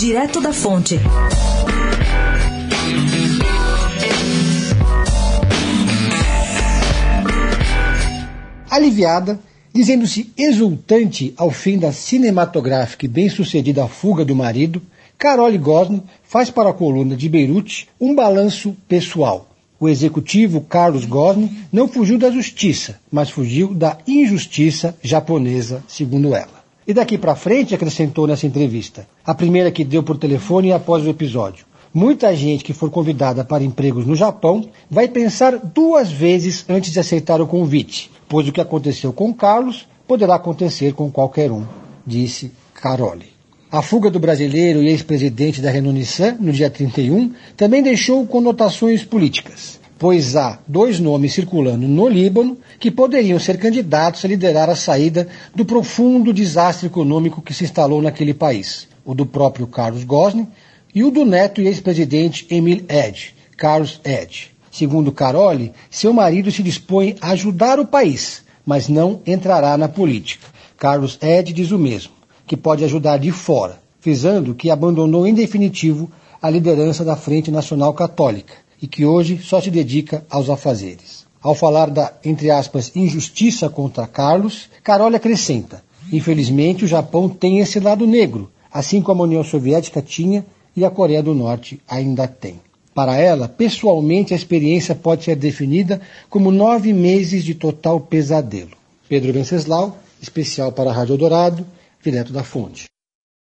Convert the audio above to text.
Direto da Fonte. Aliviada, dizendo-se exultante ao fim da cinematográfica e bem-sucedida fuga do marido, Carole Gosno faz para a coluna de Beirute um balanço pessoal. O executivo Carlos Gosno não fugiu da justiça, mas fugiu da injustiça japonesa, segundo ela. E daqui para frente, acrescentou nessa entrevista, a primeira que deu por telefone após o episódio. Muita gente que for convidada para empregos no Japão vai pensar duas vezes antes de aceitar o convite, pois o que aconteceu com Carlos poderá acontecer com qualquer um, disse Carole. A fuga do brasileiro e ex-presidente da Renault-Nissan, no dia 31, também deixou conotações políticas, pois há dois nomes circulando no Líbano que poderiam ser candidatos a liderar a saída do profundo desastre econômico que se instalou naquele país. O do próprio Carlos Gosling e o do neto e ex-presidente Emil Ed, Carlos Ed. Segundo Carole, seu marido se dispõe a ajudar o país, mas não entrará na política. Carlos Ed diz o mesmo, que pode ajudar de fora, frisando que abandonou em definitivo a liderança da Frente Nacional Católica e que hoje só se dedica aos afazeres. Ao falar da, entre aspas, injustiça contra Carlos, Carole acrescenta: infelizmente o Japão tem esse lado negro, assim como a União Soviética tinha e a Coreia do Norte ainda tem. Para ela, pessoalmente, a experiência pode ser definida como nove meses de total pesadelo. Pedro Venceslau, especial para a Rádio Dourado, direto da fonte.